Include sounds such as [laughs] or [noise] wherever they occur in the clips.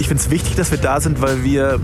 Ich finde es wichtig, dass wir da sind, weil wir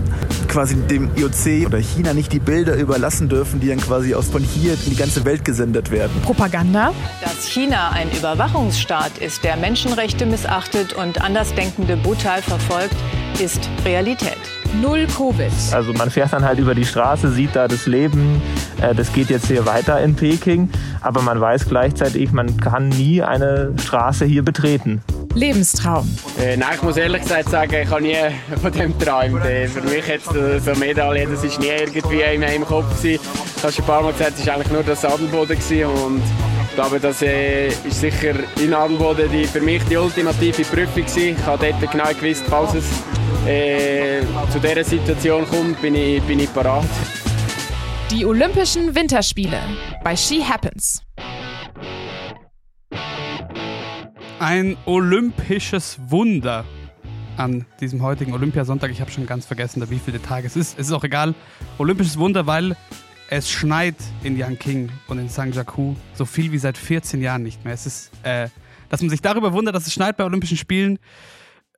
quasi dem IOC oder China nicht die Bilder überlassen dürfen, die dann quasi aus von hier in die ganze Welt gesendet werden. Propaganda. Dass China ein Überwachungsstaat ist, der Menschenrechte missachtet und Andersdenkende brutal verfolgt, ist Realität. Null Covid. Also man fährt dann halt über die Straße, sieht da das Leben, äh, das geht jetzt hier weiter in Peking, aber man weiß gleichzeitig, man kann nie eine Straße hier betreten. Lebenstraum. Äh, nein, ich muss ehrlich gesagt sagen, ich habe nie von dem geträumt. Äh, für mich jetzt äh, so eine Medaille, das ist nie irgendwie in meinem Kopf gewesen. Ich habe schon ein paar Mal gesagt, es war eigentlich nur das Adelboden gewesen und ich glaube, das äh, ist sicher in Adelboden die, für mich die ultimative Prüfung gewesen. Ich habe dort genau gewusst, falls es äh, zu dieser Situation kommt, bin ich, bin ich parat. Die Olympischen Winterspiele bei She Happens. Ein olympisches Wunder an diesem heutigen Olympiasonntag. Ich habe schon ganz vergessen, wie viele Tage es ist. Es ist auch egal. Olympisches Wunder, weil es schneit in Yanqing und in Sangjaku so viel wie seit 14 Jahren nicht mehr. Es ist, äh, dass man sich darüber wundert, dass es schneit bei Olympischen Spielen,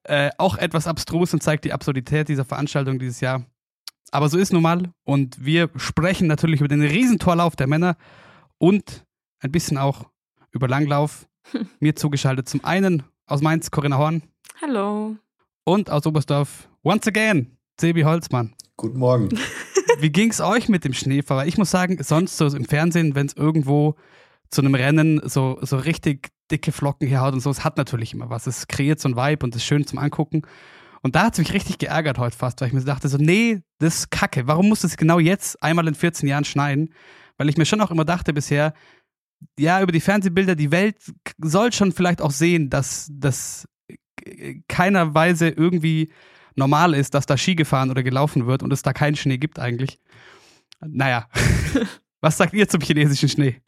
äh, auch etwas abstrus und zeigt die Absurdität dieser Veranstaltung dieses Jahr. Aber so ist nun mal. Und wir sprechen natürlich über den Riesentorlauf der Männer und ein bisschen auch über Langlauf. [laughs] Mir zugeschaltet zum einen aus Mainz Corinna Horn Hallo. und aus Oberstdorf once again Sebi Holzmann. Guten Morgen. [laughs] Wie ging's euch mit dem Schneefall? Weil ich muss sagen, sonst so im Fernsehen, wenn es irgendwo zu einem Rennen so, so richtig dicke Flocken herhaut und so, es hat natürlich immer was. Es kreiert so ein Vibe und ist schön zum Angucken. Und da hat es mich richtig geärgert heute fast, weil ich mir dachte so, nee, das ist kacke. Warum muss es genau jetzt einmal in 14 Jahren schneien? Weil ich mir schon auch immer dachte bisher, ja, über die Fernsehbilder, die Welt soll schon vielleicht auch sehen, dass das keiner Weise irgendwie normal ist, dass da Ski gefahren oder gelaufen wird und es da keinen Schnee gibt eigentlich. Naja, [laughs] was sagt ihr zum chinesischen Schnee?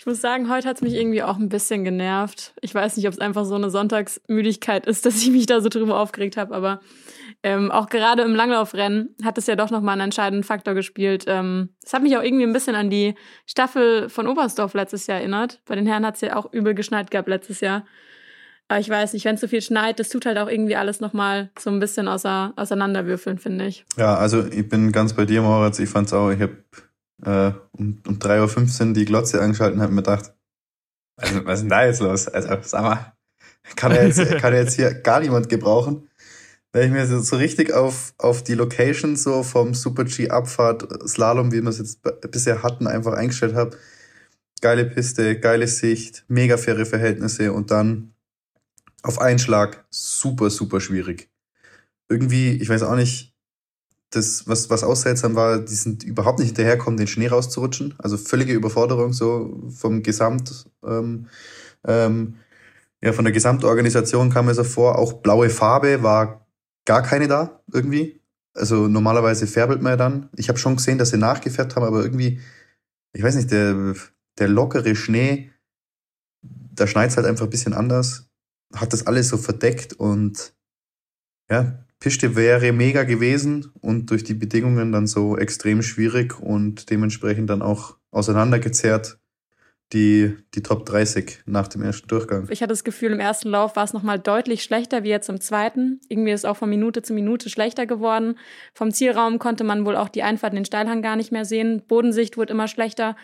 Ich muss sagen, heute hat es mich irgendwie auch ein bisschen genervt. Ich weiß nicht, ob es einfach so eine Sonntagsmüdigkeit ist, [laughs] dass ich mich da so drüber aufgeregt habe, aber ähm, auch gerade im Langlaufrennen hat es ja doch nochmal einen entscheidenden Faktor gespielt. Ähm, es hat mich auch irgendwie ein bisschen an die Staffel von Oberstdorf letztes Jahr erinnert. Bei den Herren hat es ja auch übel geschneit gehabt letztes Jahr. Aber ich weiß nicht, wenn es so viel schneit, das tut halt auch irgendwie alles nochmal so ein bisschen außer, auseinanderwürfeln, finde ich. Ja, also ich bin ganz bei dir, Moritz. Ich fand's auch, ich habe äh, um, um 3.15 Uhr die Glotze angeschaltet und hab mir gedacht, also, was ist denn da jetzt los? Also, sag mal, kann er jetzt, kann er jetzt hier gar niemand gebrauchen? Wenn ich mir so, so richtig auf, auf die Location so vom Super-G-Abfahrt, Slalom, wie wir es jetzt bisher hatten, einfach eingestellt habe. Geile Piste, geile Sicht, mega faire Verhältnisse und dann auf einen Schlag super, super schwierig. Irgendwie, ich weiß auch nicht, das, was, was auch seltsam war, die sind überhaupt nicht hinterherkommen, den Schnee rauszurutschen. Also völlige Überforderung so vom Gesamt, ähm, ähm, ja, von der Gesamtorganisation kam mir so vor. Auch blaue Farbe war gar keine da irgendwie. Also normalerweise färbelt man ja dann. Ich habe schon gesehen, dass sie nachgefärbt haben, aber irgendwie, ich weiß nicht, der, der lockere Schnee, da schneit's halt einfach ein bisschen anders. Hat das alles so verdeckt und ja, Piste wäre mega gewesen und durch die Bedingungen dann so extrem schwierig und dementsprechend dann auch auseinandergezerrt die, die Top 30 nach dem ersten Durchgang. Ich hatte das Gefühl, im ersten Lauf war es nochmal deutlich schlechter wie jetzt im zweiten. Irgendwie ist es auch von Minute zu Minute schlechter geworden. Vom Zielraum konnte man wohl auch die Einfahrt in den Steilhang gar nicht mehr sehen. Bodensicht wurde immer schlechter.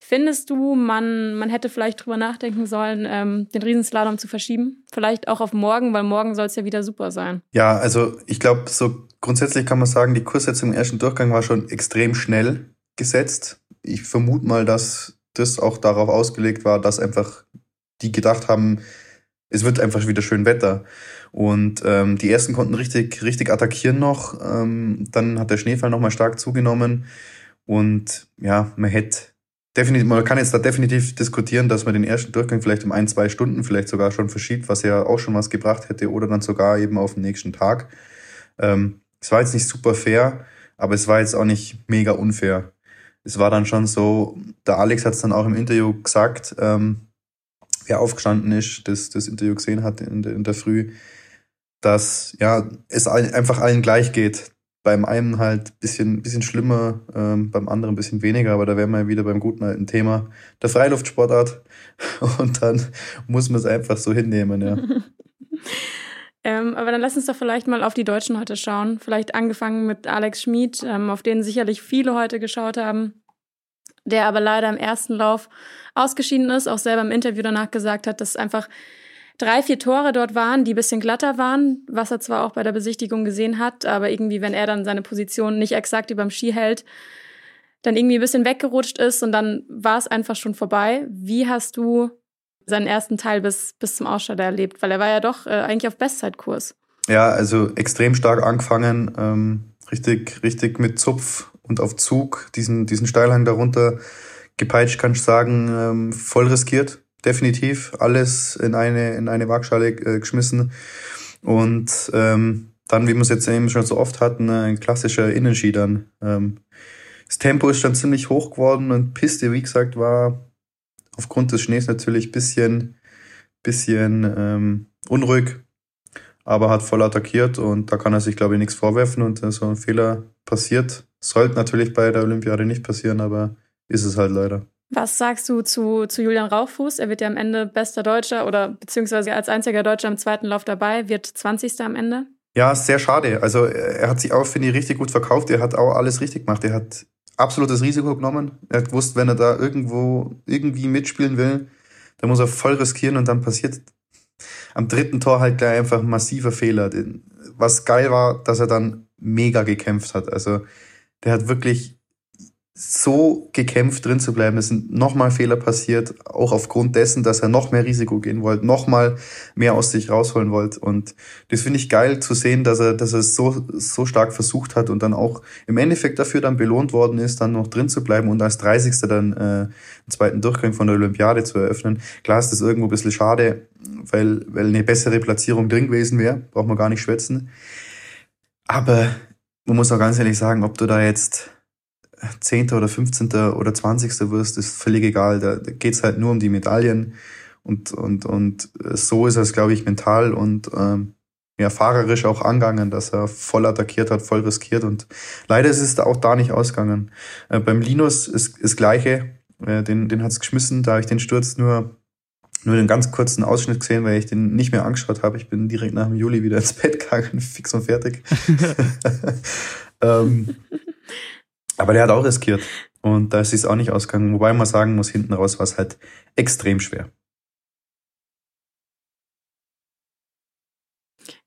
Findest du, man, man hätte vielleicht drüber nachdenken sollen, ähm, den Riesenslalom zu verschieben? Vielleicht auch auf morgen, weil morgen soll es ja wieder super sein. Ja, also ich glaube, so grundsätzlich kann man sagen, die Kurssetzung im ersten Durchgang war schon extrem schnell gesetzt. Ich vermute mal, dass das auch darauf ausgelegt war, dass einfach die gedacht haben, es wird einfach wieder schön Wetter. Und ähm, die ersten konnten richtig, richtig attackieren noch. Ähm, dann hat der Schneefall nochmal stark zugenommen. Und ja, man hätte definitiv, man kann jetzt da definitiv diskutieren, dass man den ersten Durchgang vielleicht um ein, zwei Stunden vielleicht sogar schon verschiebt, was ja auch schon was gebracht hätte, oder dann sogar eben auf den nächsten Tag. Ähm, es war jetzt nicht super fair, aber es war jetzt auch nicht mega unfair. Es war dann schon so, der Alex hat es dann auch im Interview gesagt, ähm, wer aufgestanden ist, das das Interview gesehen hat in der, in der Früh, dass ja es einfach allen gleich geht beim einen halt bisschen, bisschen schlimmer, ähm, beim anderen ein bisschen weniger, aber da wären wir wieder beim guten alten Thema der Freiluftsportart. [laughs] Und dann muss man es einfach so hinnehmen, ja. [laughs] Ähm, aber dann lass uns doch vielleicht mal auf die Deutschen heute schauen. Vielleicht angefangen mit Alex Schmid, ähm, auf den sicherlich viele heute geschaut haben, der aber leider im ersten Lauf ausgeschieden ist, auch selber im Interview danach gesagt hat, dass einfach drei, vier Tore dort waren, die bisschen glatter waren, was er zwar auch bei der Besichtigung gesehen hat, aber irgendwie, wenn er dann seine Position nicht exakt über dem Ski hält, dann irgendwie ein bisschen weggerutscht ist und dann war es einfach schon vorbei. Wie hast du seinen ersten Teil bis, bis zum Ausscheiden erlebt? Weil er war ja doch äh, eigentlich auf Bestzeitkurs. Ja, also extrem stark angefangen, ähm, richtig, richtig mit Zupf und auf Zug, diesen, diesen Steilhang darunter gepeitscht, kann ich sagen, ähm, voll riskiert, definitiv. Alles in eine, in eine Waagschale äh, geschmissen. Und ähm, dann, wie wir es jetzt eben schon so oft hatten, ein klassischer Innenski dann. Ähm, das Tempo ist dann ziemlich hoch geworden und Piste, wie gesagt, war aufgrund des Schnees natürlich bisschen, bisschen ähm, unruhig, aber hat voll attackiert und da kann er sich, glaube ich, nichts vorwerfen und äh, so ein Fehler passiert. Sollte natürlich bei der Olympiade nicht passieren, aber ist es halt leider. Was sagst du zu, zu Julian Rauchfuß? Er wird ja am Ende bester Deutscher oder beziehungsweise als einziger Deutscher im zweiten Lauf dabei, wird 20. am Ende. Ja, sehr schade. Also er hat sich auch, finde ich, richtig gut verkauft. Er hat auch alles richtig gemacht. Er hat absolutes Risiko genommen. Er hat gewusst, wenn er da irgendwo irgendwie mitspielen will, dann muss er voll riskieren und dann passiert am dritten Tor halt gleich einfach ein massiver Fehler. Was geil war, dass er dann mega gekämpft hat. Also der hat wirklich so gekämpft drin zu bleiben. Es sind nochmal Fehler passiert, auch aufgrund dessen, dass er noch mehr Risiko gehen wollte, nochmal mehr aus sich rausholen wollte. Und das finde ich geil zu sehen, dass er, dass er es so, so stark versucht hat und dann auch im Endeffekt dafür dann belohnt worden ist, dann noch drin zu bleiben und als 30. dann äh, einen zweiten Durchgang von der Olympiade zu eröffnen. Klar ist das irgendwo ein bisschen schade, weil, weil eine bessere Platzierung drin gewesen wäre, braucht man gar nicht schwätzen. Aber man muss auch ganz ehrlich sagen, ob du da jetzt 10. oder 15. oder 20. wirst, ist völlig egal. Da, da geht's halt nur um die Medaillen. Und, und, und so ist es, glaube ich, mental und ähm, ja, fahrerisch auch angegangen, dass er voll attackiert hat, voll riskiert. Und leider ist es auch da nicht ausgegangen. Äh, beim Linus ist das Gleiche. Äh, den den hat's geschmissen, da habe ich den Sturz nur nur einen ganz kurzen Ausschnitt gesehen, weil ich den nicht mehr angeschaut habe. Ich bin direkt nach dem Juli wieder ins Bett gegangen, [laughs] fix und fertig. [laughs] [laughs] ähm, aber der hat auch riskiert. Und da ist es auch nicht ausgegangen. Wobei man sagen muss, hinten raus war es halt extrem schwer.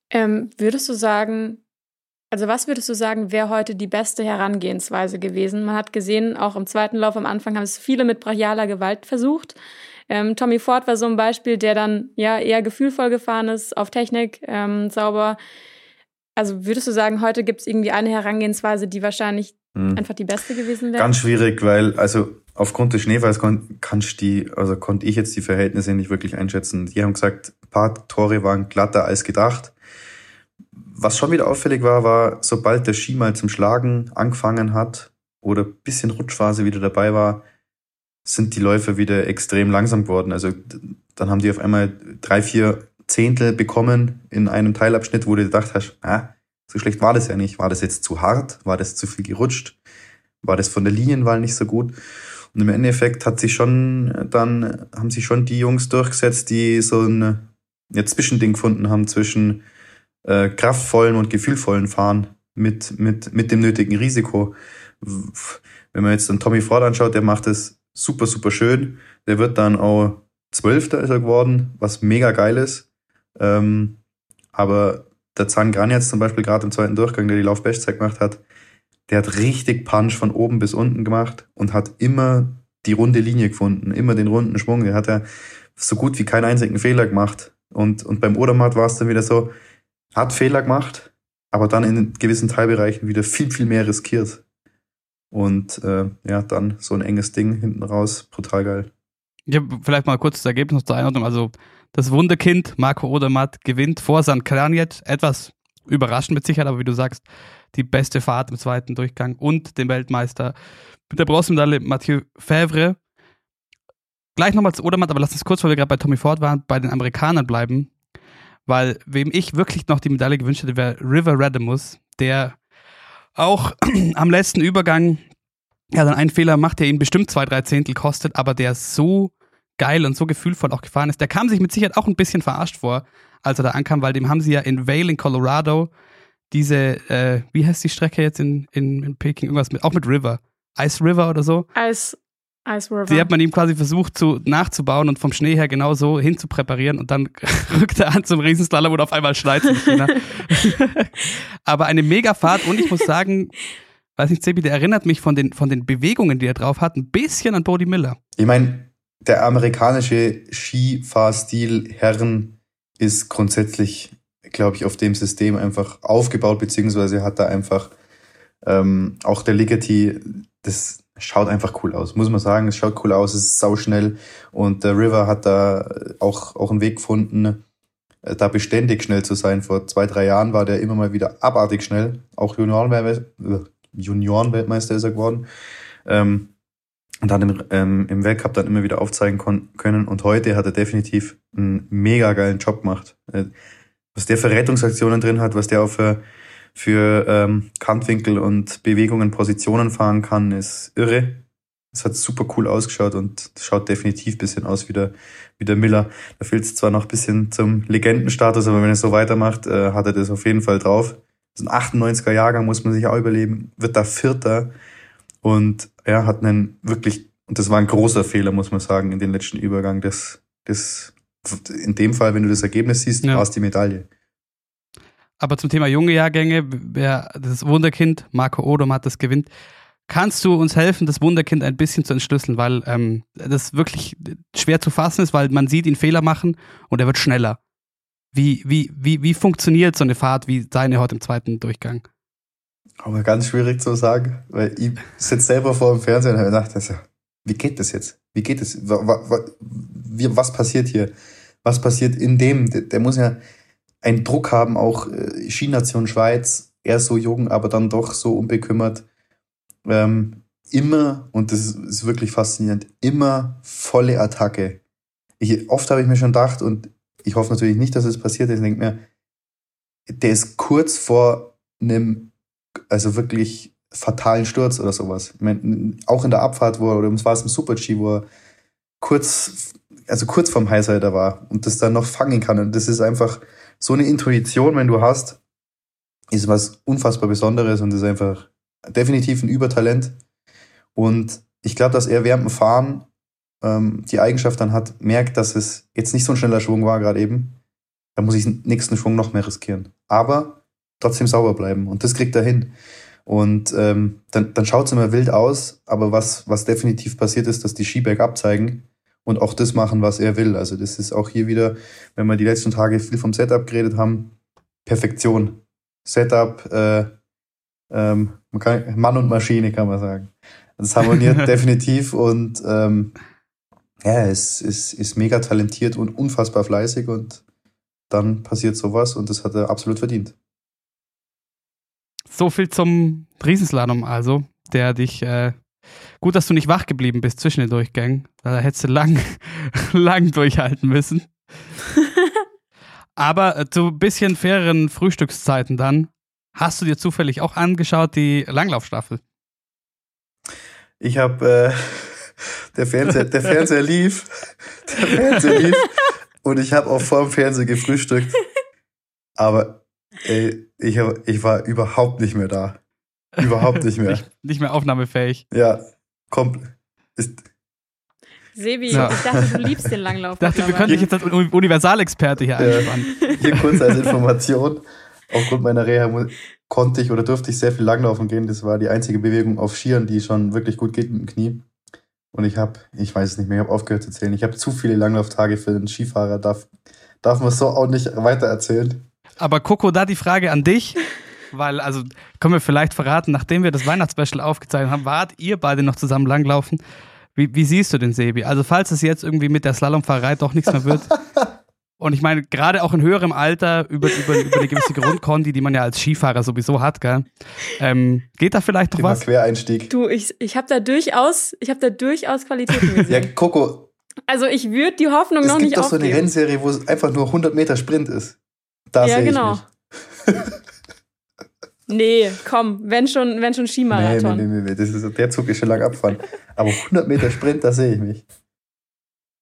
Ähm, würdest du sagen, also was würdest du sagen, wäre heute die beste Herangehensweise gewesen? Man hat gesehen, auch im zweiten Lauf am Anfang haben es viele mit brachialer Gewalt versucht. Ähm, Tommy Ford war so ein Beispiel, der dann ja eher gefühlvoll gefahren ist, auf Technik, ähm, sauber. Also würdest du sagen, heute gibt es irgendwie eine Herangehensweise, die wahrscheinlich hm. einfach die beste gewesen wäre? Ganz schwierig, weil also aufgrund des Schneefalls kon kannst die, also konnte ich jetzt die Verhältnisse nicht wirklich einschätzen. Die haben gesagt, ein paar Tore waren glatter als gedacht. Was schon wieder auffällig war, war, sobald der Ski mal zum Schlagen angefangen hat oder bisschen Rutschphase wieder dabei war, sind die Läufe wieder extrem langsam geworden. Also dann haben die auf einmal drei, vier Zehntel bekommen in einem Teilabschnitt, wo du gedacht hast, ah, so schlecht war das ja nicht. War das jetzt zu hart? War das zu viel gerutscht? War das von der Linienwahl nicht so gut? Und im Endeffekt hat sich schon, dann haben sich schon die Jungs durchgesetzt, die so ein ja, Zwischending gefunden haben zwischen äh, kraftvollen und gefühlvollen Fahren mit, mit, mit dem nötigen Risiko. Wenn man jetzt dann Tommy Ford anschaut, der macht es super, super schön. Der wird dann auch Zwölfter ist er geworden, was mega geil ist. Ähm, aber der Zahn Gran jetzt zum Beispiel gerade im zweiten Durchgang, der die Laufbestzeit gemacht hat, der hat richtig Punch von oben bis unten gemacht und hat immer die runde Linie gefunden, immer den runden Schwung. Der hat ja so gut wie keinen einzigen Fehler gemacht. Und, und beim Odermatt war es dann wieder so, hat Fehler gemacht, aber dann in gewissen Teilbereichen wieder viel, viel mehr riskiert. Und äh, ja, dann so ein enges Ding hinten raus, brutal geil. Ja, vielleicht mal kurz das Ergebnis zur Einordnung. Also das Wunderkind Marco Odermatt gewinnt vor St. Kranjet. Etwas überraschend mit Sicherheit, aber wie du sagst, die beste Fahrt im zweiten Durchgang und den Weltmeister mit der Bronzemedaille Mathieu Favre. Gleich nochmal zu Odermatt, aber lass uns kurz, weil wir gerade bei Tommy Ford waren, bei den Amerikanern bleiben. Weil wem ich wirklich noch die Medaille gewünscht hätte, wäre River Radamus, der auch [clears throat] am letzten Übergang ja dann einen Fehler macht, der ihn bestimmt zwei, drei Zehntel kostet, aber der so geil und so gefühlvoll auch gefahren ist. Der kam sich mit Sicherheit auch ein bisschen verarscht vor, als er da ankam, weil dem haben sie ja in Vail in Colorado diese, äh, wie heißt die Strecke jetzt in, in, in Peking? Irgendwas mit, auch mit River. Ice River oder so. Ice, Ice River. Die hat man ihm quasi versucht zu, nachzubauen und vom Schnee her genau so hinzupräparieren und dann [laughs] rückt er an zum Riesenslalom und auf einmal schneit China. [laughs] Aber eine Megafahrt und ich muss sagen, weiß nicht, Sebi, der erinnert mich von den, von den Bewegungen, die er drauf hat, ein bisschen an Bodie Miller. Ich meine, der amerikanische Skifahrstil Herren ist grundsätzlich, glaube ich, auf dem System einfach aufgebaut, beziehungsweise hat da einfach ähm, auch der Ligeti, das schaut einfach cool aus, muss man sagen. Es schaut cool aus, es ist sauschnell und der River hat da auch, auch einen Weg gefunden, äh, da beständig schnell zu sein. Vor zwei, drei Jahren war der immer mal wieder abartig schnell. Auch Juniorenweltmeister, Juniorenweltmeister ist er geworden. Ähm, und hat im, ähm, im Weltcup dann immer wieder aufzeigen können. Und heute hat er definitiv einen mega geilen Job gemacht. Äh, was der für Rettungsaktionen drin hat, was der auch für, für ähm, Kantwinkel und Bewegungen, Positionen fahren kann, ist irre. Es hat super cool ausgeschaut und schaut definitiv bisschen aus wie der, wie der Miller. Da fehlt es zwar noch bisschen zum Legendenstatus, aber wenn er so weitermacht, äh, hat er das auf jeden Fall drauf. Das ist ein 98er Jahrgang, muss man sich auch überleben, wird da Vierter und er hat einen wirklich, und das war ein großer Fehler, muss man sagen, in den letzten Übergang. Das, das, in dem Fall, wenn du das Ergebnis siehst, Ja. war es die Medaille. Aber zum Thema junge Jahrgänge, wer das Wunderkind, Marco Odom hat das gewinnt. Kannst du uns helfen, das Wunderkind ein bisschen zu entschlüsseln, weil ähm, das wirklich schwer zu fassen ist, weil man sieht ihn Fehler machen und er wird schneller. Wie, wie, wie, wie funktioniert so eine Fahrt wie seine heute im zweiten Durchgang? Aber ganz schwierig zu sagen, weil ich sitze selber vor dem Fernseher und habe gedacht, also, wie geht das jetzt? Wie geht das? Was passiert hier? Was passiert in dem? Der, muss ja einen Druck haben, auch äh, Skination Schweiz, er so jung, aber dann doch so unbekümmert. Ähm, immer, und das ist, wirklich faszinierend, immer volle Attacke. Ich, oft habe ich mir schon gedacht, und ich hoffe natürlich nicht, dass es passiert ist, denke mir, der ist kurz vor einem also wirklich fatalen Sturz oder sowas. Ich mein, auch in der Abfahrt, wo er, oder es war es im Super-G, wo er kurz, also kurz vorm Highsider war und das dann noch fangen kann. Und das ist einfach so eine Intuition, wenn du hast, ist was unfassbar Besonderes und ist einfach definitiv ein Übertalent. Und ich glaube, dass er während dem Fahren ähm, die Eigenschaft dann hat, merkt, dass es jetzt nicht so ein schneller Schwung war gerade eben. Da muss ich den nächsten Schwung noch mehr riskieren. Aber trotzdem sauber bleiben. Und das kriegt er hin. Und ähm, dann, dann schaut es immer wild aus, aber was, was definitiv passiert ist, dass die Ski bergab zeigen und auch das machen, was er will. Also das ist auch hier wieder, wenn wir die letzten Tage viel vom Setup geredet haben, Perfektion. Setup, äh, ähm, kann, Mann und Maschine kann man sagen. Das harmoniert [laughs] definitiv und ähm, ja, es ist, ist mega talentiert und unfassbar fleißig und dann passiert sowas und das hat er absolut verdient. So viel zum Riesenslalom also, der dich, äh, gut, dass du nicht wach geblieben bist zwischen den Durchgängen, da hättest du lang, [laughs] lang durchhalten müssen. [laughs] Aber äh, zu ein bisschen faireren Frühstückszeiten dann, hast du dir zufällig auch angeschaut, die Langlaufstaffel? Ich habe äh, der Fernseher, der Fernseher lief, der Fernseher lief [laughs] und ich habe auch vor dem Fernseher gefrühstückt. Aber ey, ich, hab, ich war überhaupt nicht mehr da. Überhaupt nicht [laughs] mehr. Nicht, nicht mehr aufnahmefähig. Ja, komplett. Ist, Sebi, Ja. ich dachte, du liebst den Langlauf. [laughs] Ich dachte, wir können dich jetzt als Uni- Universalexperte hier Ja. einspannen. hier kurz als [laughs] Information. Aufgrund meiner Reha konnte ich oder durfte ich sehr viel langlaufen gehen. Das war die einzige Bewegung auf Skiern, die schon wirklich gut geht mit dem Knie. Und ich habe, ich weiß es nicht mehr, ich habe aufgehört zu zählen. Ich habe zu viele Langlauftage für einen Skifahrer. Darf, darf man so auch nicht weiter erzählen. Aber Coco, da die Frage an dich, weil, also können wir vielleicht verraten, nachdem wir das Weihnachtsspecial aufgezeichnet haben, wart ihr beide noch zusammen langlaufen. Wie, wie siehst du den Sebi? Also falls es jetzt irgendwie mit der Slalomfahrerei doch nichts mehr wird. [laughs] Und ich meine, gerade auch in höherem Alter über, über, über eine gewisse Grundkondi, die man ja als Skifahrer sowieso hat, gell? Ähm, geht da vielleicht noch Immer was? Quereinstieg. Du, ich, ich habe da durchaus, ich habe da durchaus Qualitäten Ja, gesehen. Coco, Also ich würde die Hoffnung es noch gibt nicht doch so eine aufgeben. Rennserie, wo es einfach nur 100 Meter Sprint ist. Da Ja, sehe ich genau. mich. [laughs] Nee, komm, wenn schon, wenn schon Nee, Skimarathon. nee, nee, nee, das ist, der Zug ist schon lang abfahren. Aber 100 Meter Sprint, da sehe ich mich.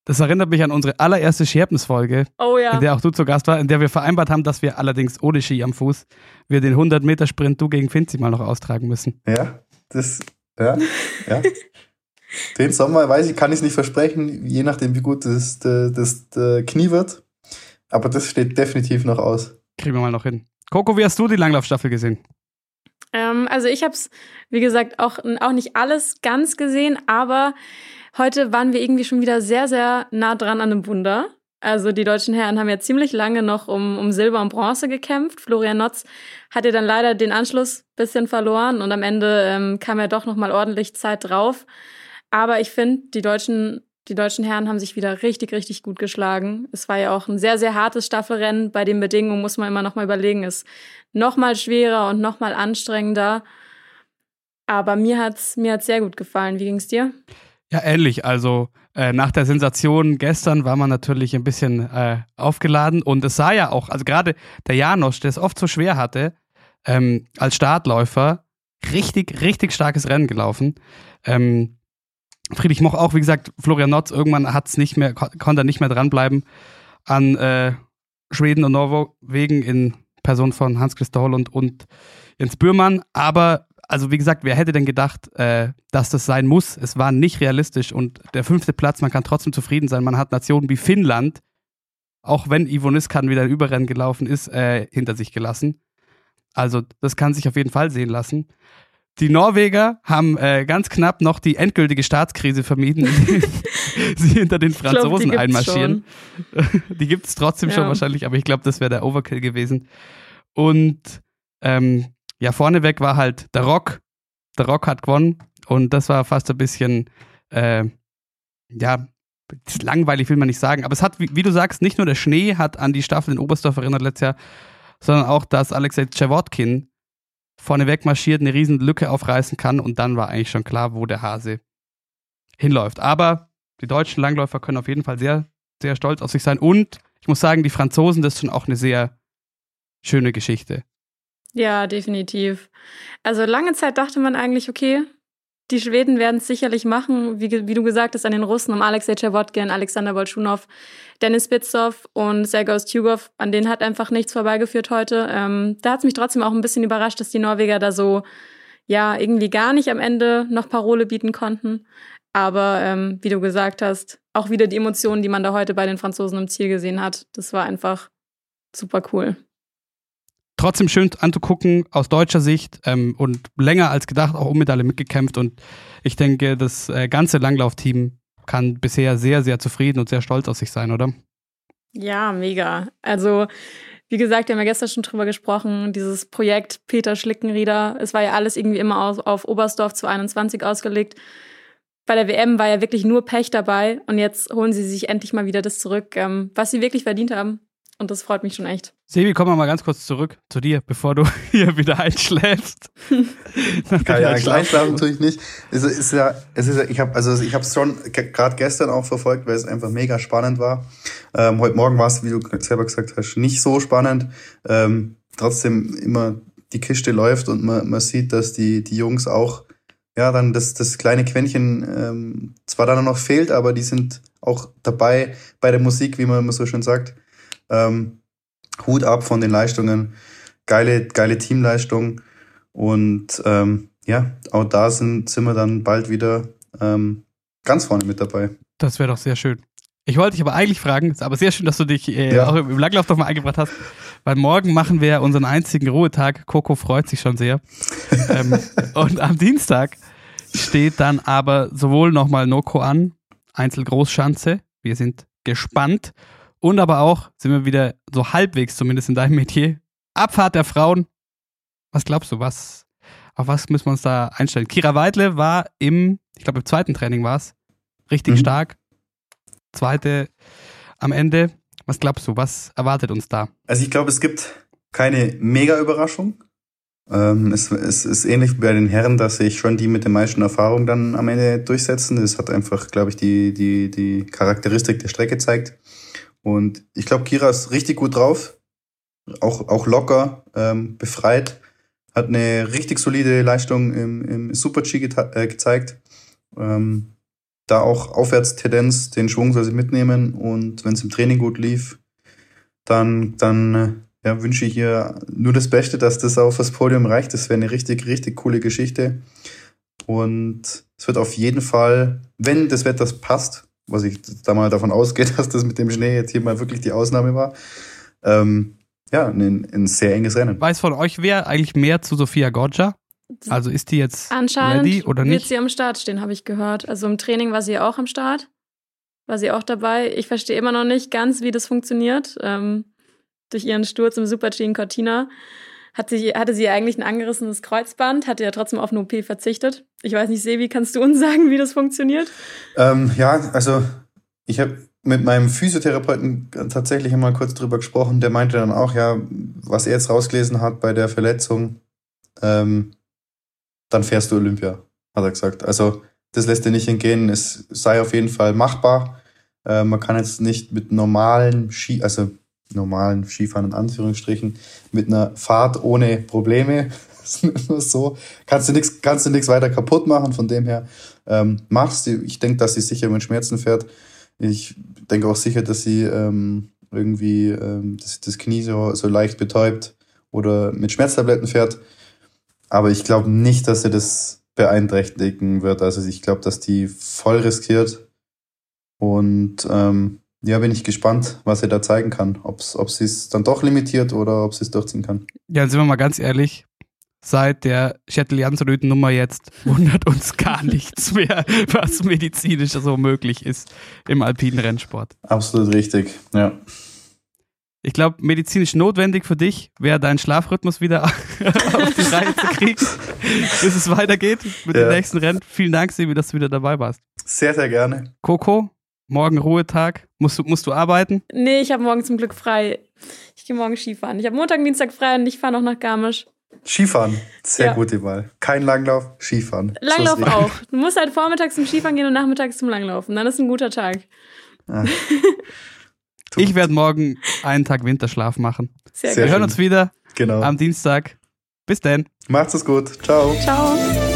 Das erinnert mich an unsere allererste Scherpens-Folge, Oh ja. in der auch du zu Gast war, in der wir vereinbart haben, dass wir allerdings ohne Ski am Fuß wir den 100-Meter-Sprint du gegen Finzi mal noch austragen müssen. Ja, das, ja, ja. [laughs] Den Sommer, weiß ich, kann ich es nicht versprechen, je nachdem, wie gut das, das, das, das Knie wird. Aber das steht definitiv noch aus. Kriegen wir mal noch hin. Coco, wie hast du die Langlaufstaffel gesehen? Ähm, also ich habe es, wie gesagt, auch, auch nicht alles ganz gesehen, aber heute waren wir irgendwie schon wieder sehr, sehr nah dran an einem Wunder. Also die deutschen Herren haben ja ziemlich lange noch um, um Silber und Bronze gekämpft. Florian Notz hatte dann leider den Anschluss bisschen verloren und am Ende ähm, kam ja doch noch mal ordentlich Zeit drauf. Aber ich finde, die deutschen die deutschen Herren haben sich wieder richtig, richtig gut geschlagen. Es war ja auch ein sehr, sehr hartes Staffelrennen. Bei den Bedingungen muss man immer noch mal überlegen, ist noch mal schwerer und noch mal anstrengender. Aber mir hat's mir hat's sehr gut gefallen. Wie ging's dir? Ja, ähnlich. Also äh, nach der Sensation gestern war man natürlich ein bisschen äh, aufgeladen und es sah ja auch, also gerade der Janosch, der es oft so schwer hatte, ähm, als Startläufer, richtig, richtig starkes Rennen gelaufen. Ähm, Friedrich Moch auch, wie gesagt, Florian Notz, irgendwann hat's nicht mehr, kon konnte er nicht mehr dranbleiben an äh, Schweden und Norwegen in Person von Hans-Christa Holland und Jens Bührmann. Aber, also wie gesagt, wer hätte denn gedacht, äh, dass das sein muss? Es war nicht realistisch und der fünfte Platz, man kann trotzdem zufrieden sein. Man hat Nationen wie Finnland, auch wenn Ivo Niskan wieder Überrennen gelaufen ist, äh, hinter sich gelassen. Also das kann sich auf jeden Fall sehen lassen. Die Norweger haben äh, ganz knapp noch die endgültige Staatskrise vermieden, [laughs] sie hinter den Franzosen glaub, die einmarschieren. [laughs] die gibt es trotzdem Ja. schon wahrscheinlich, aber ich glaube, das wäre der Overkill gewesen. Und ähm, ja, vorneweg war halt der Rock. Der Rock hat gewonnen und das war fast ein bisschen, äh, ja, langweilig will man nicht sagen, aber es hat, wie, wie du sagst, nicht nur der Schnee hat an die Staffel in Oberstdorf erinnert letztes Jahr, sondern auch, dass Alexei Czewotkin vorneweg marschiert, eine riesen Lücke aufreißen kann und dann war eigentlich schon klar, wo der Hase hinläuft. Aber die deutschen Langläufer können auf jeden Fall sehr, sehr stolz auf sich sein und ich muss sagen, die Franzosen, das ist schon auch eine sehr schöne Geschichte. Ja, definitiv. Also lange Zeit dachte man eigentlich, okay, die Schweden werden es sicherlich machen, wie, wie du gesagt hast, an den Russen, um Alexei Czerwotkin, Alexander Bolschunow, Dennis Bitzov und Sergei Stugov, an denen hat einfach nichts vorbeigeführt heute. Ähm, da hat es mich trotzdem auch ein bisschen überrascht, dass die Norweger da so, ja, irgendwie gar nicht am Ende noch Parole bieten konnten. Aber ähm, wie du gesagt hast, auch wieder die Emotionen, die man da heute bei den Franzosen im Ziel gesehen hat, das war einfach super cool. Trotzdem schön anzugucken aus deutscher Sicht ähm, und länger als gedacht auch um Medaille mitgekämpft und ich denke, das äh, ganze Langlaufteam kann bisher sehr, sehr zufrieden und sehr stolz auf sich sein, oder? Ja, mega. Also, wie gesagt, wir haben ja gestern schon drüber gesprochen, dieses Projekt Peter Schlickenrieder, es war ja alles irgendwie immer auf, auf Oberstdorf 221 ausgelegt. Bei der WM war ja wirklich nur Pech dabei und jetzt holen sie sich endlich mal wieder das zurück, ähm, was sie wirklich verdient haben. Und das freut mich schon echt. Sebi, komm mal ganz kurz zurück zu dir, bevor du [laughs] hier wieder einschläfst. Ja, ja, Kleinschlafen tue ich nicht. Es ist ja, es ist ja, ich habe also ich habe es schon gerade gestern auch verfolgt, weil es einfach mega spannend war. Ähm, heute Morgen war es, wie du selber gesagt hast, nicht so spannend. Ähm, trotzdem immer die Kiste läuft und man, man sieht, dass die die Jungs auch ja dann das das kleine Quäntchen ähm, zwar dann noch fehlt, aber die sind auch dabei bei der Musik, wie man immer so schön sagt. Ähm, Hut ab von den Leistungen, geile geile Teamleistung. Und ähm, ja, auch da sind, sind wir dann bald wieder ähm, ganz vorne mit dabei. Das wäre doch sehr schön. Ich wollte dich aber eigentlich fragen, ist aber sehr schön, dass du dich äh, Ja. auch im Langlauf doch mal eingebracht hast, weil morgen machen wir unseren einzigen Ruhetag. Coco freut sich schon sehr. [laughs] ähm, und am Dienstag steht dann aber sowohl nochmal Noko an, Einzelgroßschanze. Wir sind gespannt. Und aber auch sind wir wieder so halbwegs, zumindest in deinem Metier, Abfahrt der Frauen. Was glaubst du, was, auf was müssen wir uns da einstellen? Kira Weidle war im, ich glaube im zweiten Training war es, richtig Mhm. stark. Zweite am Ende. Was glaubst du, was erwartet uns da? Also ich glaube, es gibt keine Mega-Überraschung. Ähm, es, es ist ähnlich wie bei den Herren, dass sich schon die mit der meisten Erfahrung dann am Ende durchsetzen. Das hat einfach, glaube ich, die, die, die Charakteristik der Strecke zeigt. Und ich glaube, Kira ist richtig gut drauf. Auch, auch locker, ähm, befreit. Hat eine richtig solide Leistung im, im Super-G äh, gezeigt. Ähm, da auch Aufwärtstendenz, den Schwung soll sie mitnehmen und wenn es im Training gut lief, dann, dann äh, ja, wünsche ich ihr nur das Beste, dass das auf das Podium reicht. Das wäre eine richtig, richtig coole Geschichte. Und es wird auf jeden Fall, wenn das Wetter passt, was ich da mal davon ausgehe, [laughs] dass das mit dem Schnee jetzt hier mal wirklich die Ausnahme war, ähm, ja, ein, ein sehr enges Rennen. Weiß von euch wer eigentlich mehr zu Sophia Goggia? Also ist die jetzt Anscheinend ready oder wird nicht? sie am Start stehen, habe ich gehört. Also im Training war sie ja auch am Start. War sie auch dabei. Ich verstehe immer noch nicht ganz, wie das funktioniert. Ähm, durch ihren Sturz im Super-G in Cortina hat sie, hatte sie eigentlich ein angerissenes Kreuzband, hatte ja trotzdem auf eine OP verzichtet. Ich weiß nicht, Sebi, kannst du uns sagen, wie das funktioniert? Ähm, ja, also ich habe mit meinem Physiotherapeuten tatsächlich einmal kurz drüber gesprochen. Der meinte dann auch, ja, was er jetzt rausgelesen hat bei der Verletzung, ähm, dann fährst du Olympia, hat er gesagt. Also das lässt dir nicht entgehen. Es sei auf jeden Fall machbar. Äh, man kann jetzt nicht mit normalen Ski, also normalen Skifahren in Anführungsstrichen, mit einer Fahrt ohne Probleme, [laughs] so, kannst du nichts, kannst du nichts weiter kaputt machen. Von dem her ähm, machst du. Ich denke, dass sie sicher mit Schmerzen fährt. Ich denke auch sicher, dass sie ähm, irgendwie ähm, das, das Knie so, so leicht betäubt oder mit Schmerztabletten fährt. Aber ich glaube nicht, dass sie das beeinträchtigen wird. Also ich glaube, dass die voll riskiert. Und ähm, ja, bin ich gespannt, was sie da zeigen kann. Ob's, ob sie es dann doch limitiert oder ob sie es durchziehen kann. Ja, sind wir mal ganz ehrlich. Seit der Chateliansröten-Nummer jetzt [laughs] wundert uns gar nichts mehr, was medizinisch so möglich ist im alpinen Rennsport. Absolut richtig, ja. Ich glaube, medizinisch notwendig für dich wäre dein Schlafrhythmus wieder [laughs] auf die Reihe zu kriegen, [laughs] bis es weitergeht mit Ja. dem nächsten Rennen. Vielen Dank, Sebi, dass du wieder dabei warst. Sehr, sehr gerne. Coco, morgen Ruhetag. Musst du, musst du arbeiten? Nee, ich habe morgen zum Glück frei. Ich gehe morgen Skifahren. Ich habe Montag, und Dienstag frei und ich fahre noch nach Garmisch. Skifahren, sehr Ja. gute Wahl. Kein Langlauf, Skifahren. Langlauf auch. Du musst halt vormittags zum Skifahren gehen und nachmittags zum Langlaufen. Dann ist ein guter Tag. Ah. [laughs] Ich werde morgen einen Tag Winterschlaf machen. Sehr, Sehr Wir gut. hören uns wieder Genau. am Dienstag. Bis dann. Macht's es gut. Ciao. Ciao.